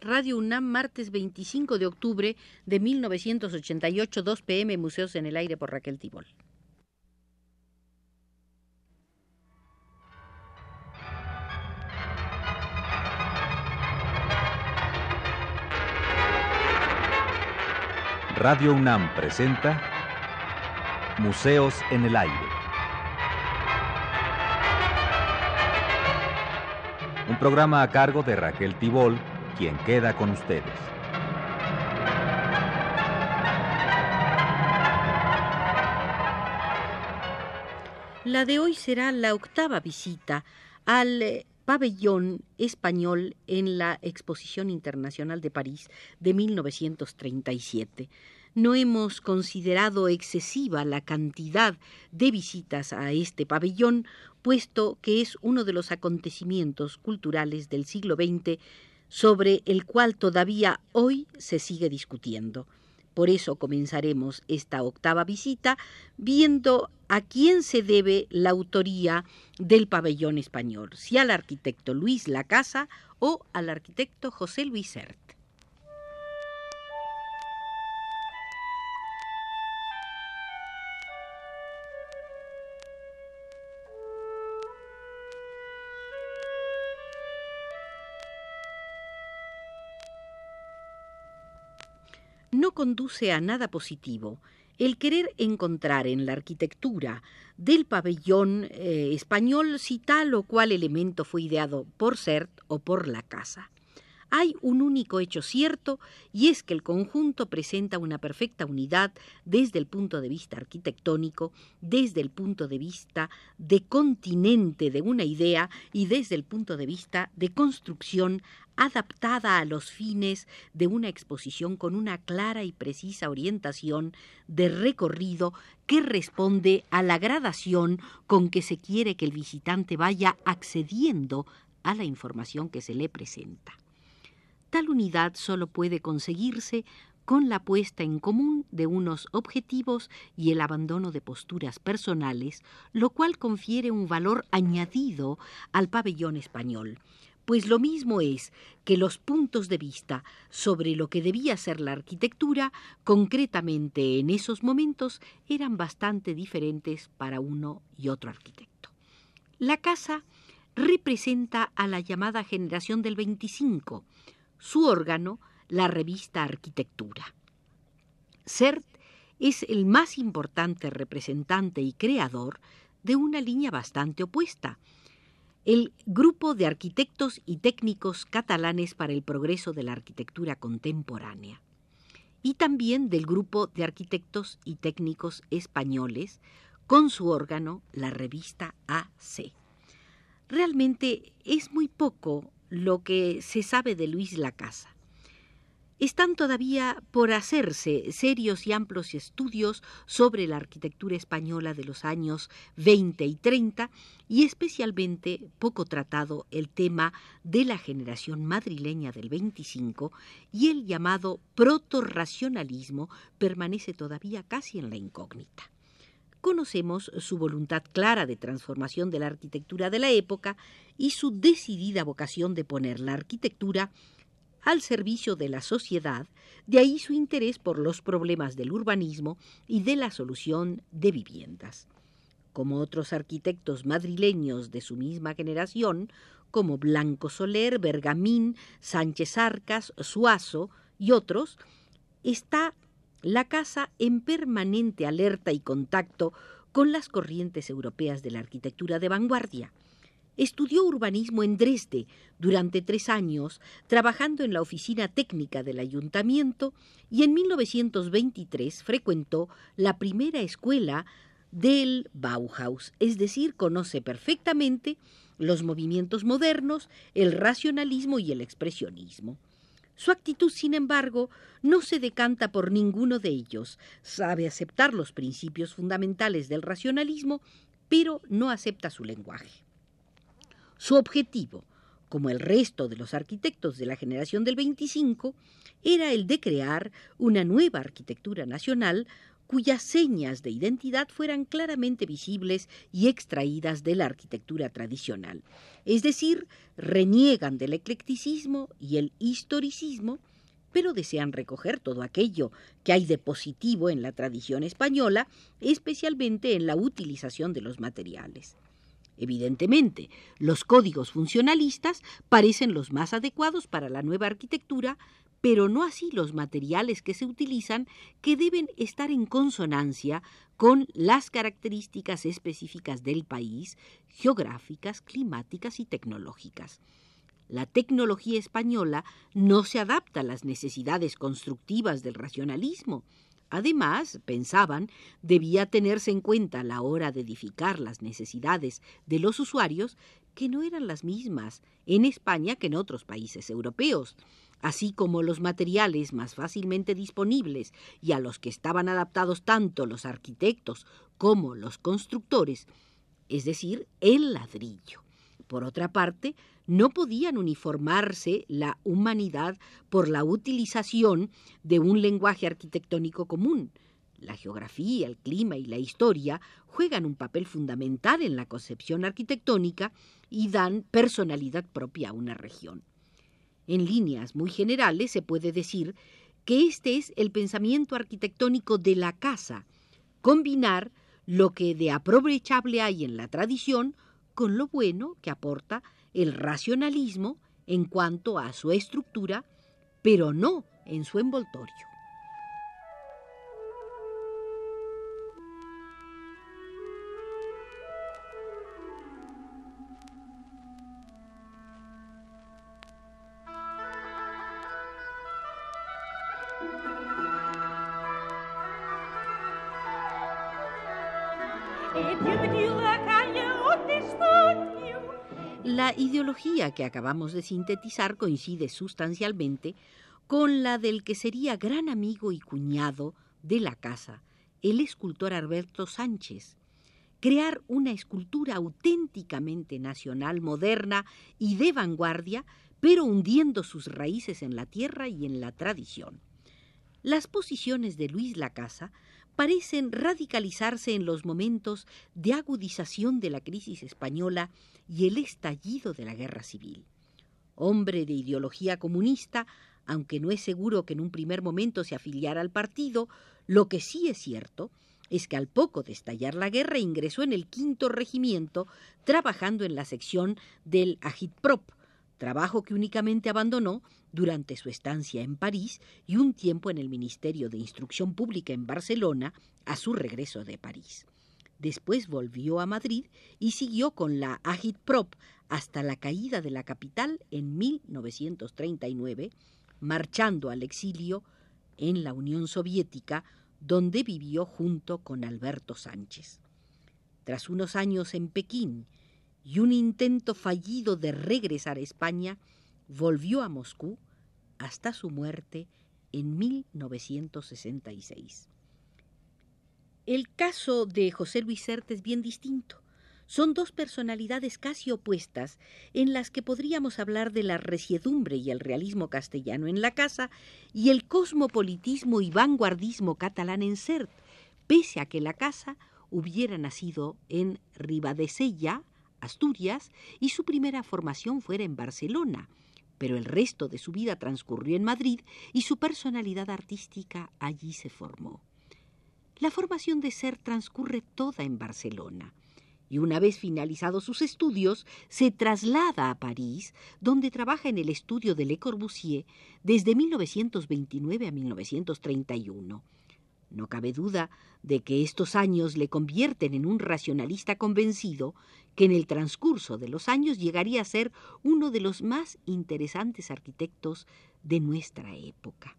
Radio UNAM, martes 25 de octubre de 1988, 2 pm, Museos en el Aire por Raquel Tibol. Radio UNAM presenta Museos en el Aire. Un programa a cargo de Raquel Tibol, quien queda con ustedes. La de hoy será la octava visita al eh, pabellón español en la Exposición Internacional de París de 1937. No hemos considerado excesiva la cantidad de visitas a este pabellón, puesto que es uno de los acontecimientos culturales del siglo XX sobre el cual todavía hoy se sigue discutiendo. Por eso comenzaremos esta octava visita viendo a quién se debe la autoría del pabellón español, si al arquitecto Luis Lacasa o al arquitecto José Luis Sert. Conduce a nada positivo el querer encontrar en la arquitectura del pabellón eh, español si tal o cual elemento fue ideado por Sert o por la casa. Hay un único hecho cierto y es que el conjunto presenta una perfecta unidad desde el punto de vista arquitectónico, desde el punto de vista de continente de una idea y desde el punto de vista de construcción adaptada a los fines de una exposición con una clara y precisa orientación de recorrido que responde a la gradación con que se quiere que el visitante vaya accediendo a la información que se le presenta. Tal unidad solo puede conseguirse con la puesta en común de unos objetivos y el abandono de posturas personales, lo cual confiere un valor añadido al pabellón español, pues lo mismo es que los puntos de vista sobre lo que debía ser la arquitectura, concretamente en esos momentos, eran bastante diferentes para uno y otro arquitecto. La casa representa a la llamada generación del 25, su órgano, la revista Arquitectura. CERT es el más importante representante y creador de una línea bastante opuesta, el Grupo de Arquitectos y Técnicos Catalanes para el Progreso de la Arquitectura Contemporánea, y también del Grupo de Arquitectos y Técnicos Españoles, con su órgano, la revista AC. Realmente es muy poco lo que se sabe de Luis Lacasa. Están todavía por hacerse serios y amplios estudios sobre la arquitectura española de los años 20 y 30 y especialmente poco tratado el tema de la generación madrileña del 25 y el llamado proto-racionalismo permanece todavía casi en la incógnita conocemos su voluntad clara de transformación de la arquitectura de la época y su decidida vocación de poner la arquitectura al servicio de la sociedad, de ahí su interés por los problemas del urbanismo y de la solución de viviendas. Como otros arquitectos madrileños de su misma generación, como Blanco Soler, Bergamín, Sánchez Arcas, Suazo y otros, está la casa en permanente alerta y contacto con las corrientes europeas de la arquitectura de vanguardia. Estudió urbanismo en Dresde durante tres años, trabajando en la oficina técnica del ayuntamiento, y en 1923 frecuentó la primera escuela del Bauhaus, es decir, conoce perfectamente los movimientos modernos, el racionalismo y el expresionismo. Su actitud, sin embargo, no se decanta por ninguno de ellos. Sabe aceptar los principios fundamentales del racionalismo, pero no acepta su lenguaje. Su objetivo, como el resto de los arquitectos de la generación del 25, era el de crear una nueva arquitectura nacional cuyas señas de identidad fueran claramente visibles y extraídas de la arquitectura tradicional. Es decir, reniegan del eclecticismo y el historicismo, pero desean recoger todo aquello que hay de positivo en la tradición española, especialmente en la utilización de los materiales. Evidentemente, los códigos funcionalistas parecen los más adecuados para la nueva arquitectura, pero no así los materiales que se utilizan que deben estar en consonancia con las características específicas del país, geográficas, climáticas y tecnológicas. La tecnología española no se adapta a las necesidades constructivas del racionalismo. Además, pensaban, debía tenerse en cuenta a la hora de edificar las necesidades de los usuarios, que no eran las mismas en España que en otros países europeos así como los materiales más fácilmente disponibles y a los que estaban adaptados tanto los arquitectos como los constructores, es decir, el ladrillo. Por otra parte, no podían uniformarse la humanidad por la utilización de un lenguaje arquitectónico común. La geografía, el clima y la historia juegan un papel fundamental en la concepción arquitectónica y dan personalidad propia a una región. En líneas muy generales se puede decir que este es el pensamiento arquitectónico de la casa, combinar lo que de aprovechable hay en la tradición con lo bueno que aporta el racionalismo en cuanto a su estructura, pero no en su envoltorio. Ideología que acabamos de sintetizar coincide sustancialmente con la del que sería gran amigo y cuñado de la casa, el escultor Alberto Sánchez. Crear una escultura auténticamente nacional, moderna y de vanguardia, pero hundiendo sus raíces en la tierra y en la tradición. Las posiciones de Luis Lacasa parecen radicalizarse en los momentos de agudización de la crisis española y el estallido de la guerra civil. Hombre de ideología comunista, aunque no es seguro que en un primer momento se afiliara al partido, lo que sí es cierto es que al poco de estallar la guerra ingresó en el quinto regimiento trabajando en la sección del Agitprop, trabajo que únicamente abandonó durante su estancia en París y un tiempo en el Ministerio de Instrucción Pública en Barcelona a su regreso de París. Después volvió a Madrid y siguió con la Agitprop hasta la caída de la capital en 1939, marchando al exilio en la Unión Soviética, donde vivió junto con Alberto Sánchez. Tras unos años en Pekín y un intento fallido de regresar a España, volvió a Moscú hasta su muerte en 1966. El caso de José Luis Sert es bien distinto. Son dos personalidades casi opuestas en las que podríamos hablar de la resiedumbre y el realismo castellano en la casa y el cosmopolitismo y vanguardismo catalán en Sert, pese a que la casa hubiera nacido en Ribadesella, Asturias, y su primera formación fuera en Barcelona, pero el resto de su vida transcurrió en Madrid y su personalidad artística allí se formó. La formación de Ser transcurre toda en Barcelona y una vez finalizados sus estudios se traslada a París, donde trabaja en el estudio de Le Corbusier desde 1929 a 1931. No cabe duda de que estos años le convierten en un racionalista convencido que en el transcurso de los años llegaría a ser uno de los más interesantes arquitectos de nuestra época.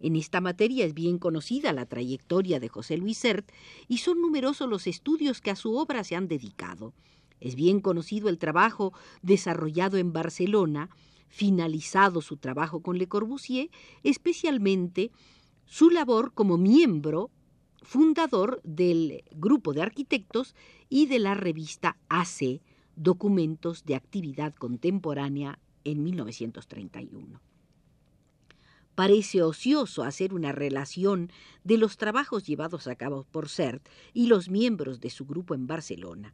En esta materia es bien conocida la trayectoria de José Luis Sert y son numerosos los estudios que a su obra se han dedicado. Es bien conocido el trabajo desarrollado en Barcelona, finalizado su trabajo con Le Corbusier, especialmente su labor como miembro fundador del grupo de arquitectos y de la revista AC, Documentos de Actividad Contemporánea, en 1931. parece ocioso hacer una relación de los trabajos llevados a cabo por CERT y los miembros de su grupo en Barcelona.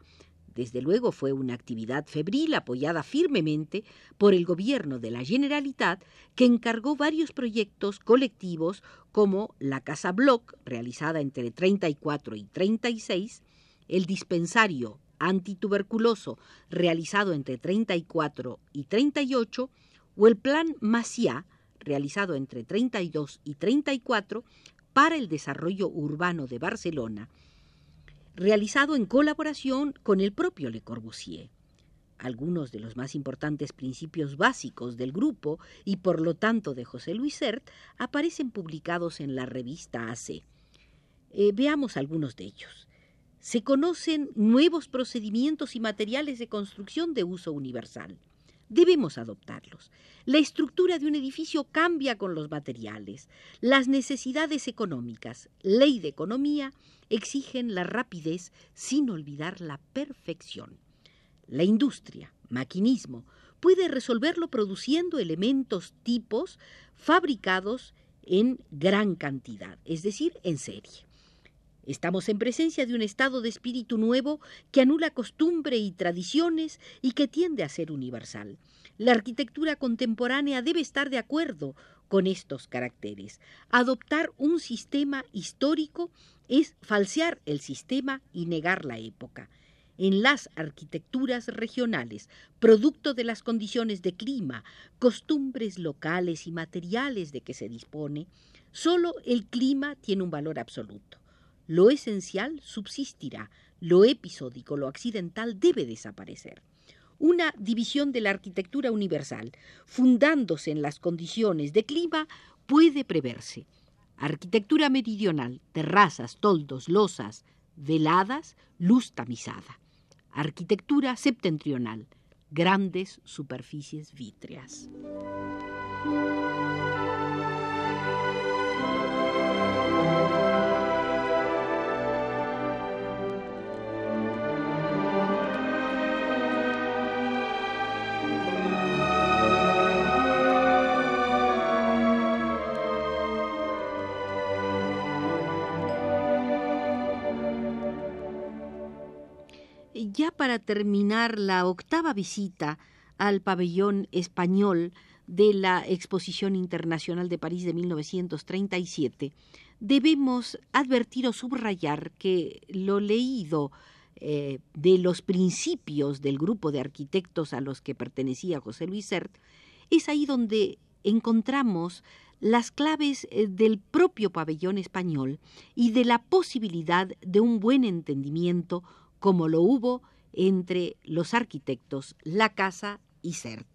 Desde luego fue una actividad febril apoyada firmemente por el gobierno de la Generalitat, que encargó varios proyectos colectivos como la Casa Bloc, realizada entre 34 y 36, el dispensario antituberculoso, realizado entre 34 y 38, o el Plan Maciá, realizado entre 32 y 34 para el desarrollo urbano de Barcelona, realizado en colaboración con el propio Le Corbusier. Algunos de los más importantes principios básicos del grupo y por lo tanto de José Luis Sert aparecen publicados en la revista AC. Eh, veamos algunos de ellos. Se conocen nuevos procedimientos y materiales de construcción de uso universal debemos adoptarlos. La estructura de un edificio cambia con los materiales. Las necesidades económicas, ley de economía, exigen la rapidez sin olvidar la perfección. La industria, maquinismo, puede resolverlo produciendo elementos tipos fabricados en gran cantidad, es decir, en serie. Estamos en presencia de un estado de espíritu nuevo que anula costumbre y tradiciones y que tiende a ser universal. La arquitectura contemporánea debe estar de acuerdo con estos caracteres. Adoptar un sistema histórico es falsear el sistema y negar la época. En las arquitecturas regionales, producto de las condiciones de clima, costumbres locales y materiales de que se dispone, solo el clima tiene un valor absoluto. Lo esencial subsistirá, lo episódico, lo accidental debe desaparecer. Una división de la arquitectura universal, fundándose en las condiciones de clima, puede preverse. Arquitectura meridional, terrazas, toldos, losas, veladas, luz tamizada. Arquitectura septentrional, grandes superficies vítreas. Ya para terminar la octava visita al pabellón español de la Exposición Internacional de París de 1937, debemos advertir o subrayar que lo leído eh, de los principios del grupo de arquitectos a los que pertenecía José Luis Sert, es ahí donde encontramos las claves eh, del propio pabellón español y de la posibilidad de un buen entendimiento como lo hubo entre los arquitectos La Casa y CERT.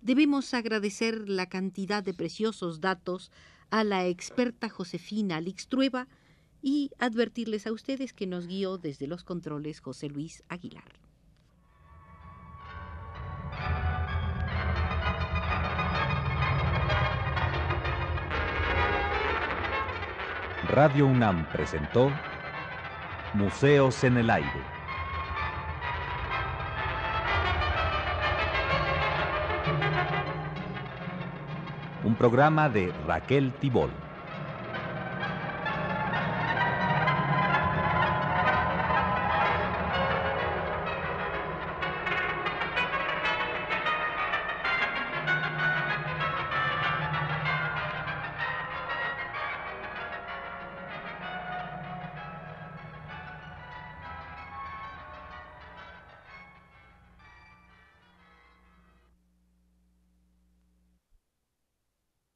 Debemos agradecer la cantidad de preciosos datos a la experta Josefina Lixtrueva y advertirles a ustedes que nos guió desde los controles José Luis Aguilar. Radio UNAM presentó Museos en el Aire. Programa de Raquel Tibol.